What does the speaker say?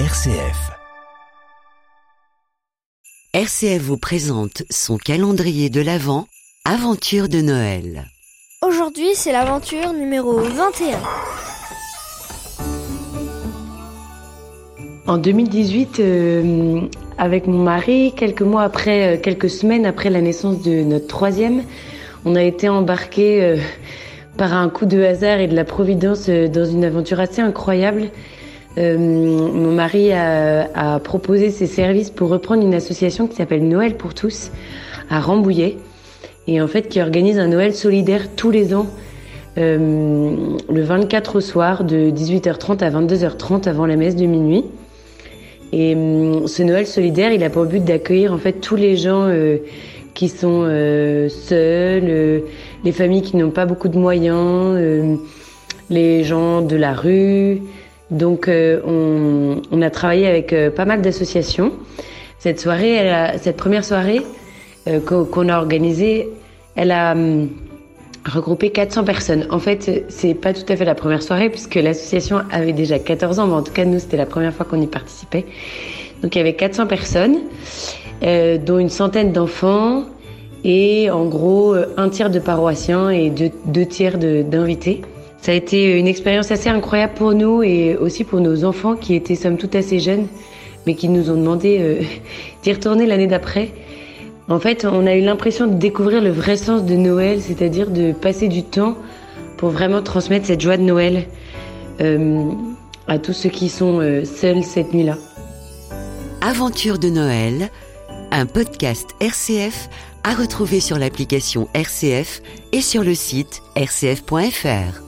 RCF. RCF vous présente son calendrier de l'Avent, Aventure de Noël. Aujourd'hui, c'est l'aventure numéro 21. En 2018, euh, avec mon mari, quelques mois après, euh, quelques semaines après la naissance de notre troisième, on a été embarqués euh, par un coup de hasard et de la providence euh, dans une aventure assez incroyable. Euh, mon mari a, a proposé ses services pour reprendre une association qui s'appelle Noël pour tous à Rambouillet et en fait qui organise un Noël solidaire tous les ans euh, le 24 au soir de 18h30 à 22h30 avant la messe de minuit. Et hum, ce Noël solidaire, il a pour but d'accueillir en fait tous les gens euh, qui sont euh, seuls, euh, les familles qui n'ont pas beaucoup de moyens, euh, les gens de la rue. Donc euh, on, on a travaillé avec euh, pas mal d'associations. Cette soirée, elle a- cette première soirée euh, qu'on a organisée, elle a hum, regroupé 400 personnes. En fait, c'est pas tout à fait la première soirée puisque l'association avait déjà 14 ans, mais en tout cas nous c'était la première fois qu'on y participait. Donc il y avait 400 personnes, euh, dont une centaine d'enfants et en gros un tiers de paroissiens et deux, deux tiers d'invités. Ça a été une expérience assez incroyable pour nous et aussi pour nos enfants qui étaient somme toute assez jeunes, mais qui nous ont demandé euh, d'y retourner l'année d'après. En fait, on a eu l'impression de découvrir le vrai sens de Noël, c'est-à-dire de passer du temps pour vraiment transmettre cette joie de Noël euh, à tous ceux qui sont euh, seuls cette nuit-là. Aventure de Noël, un podcast RCF à retrouver sur l'application RCF et sur le site rcf.fr.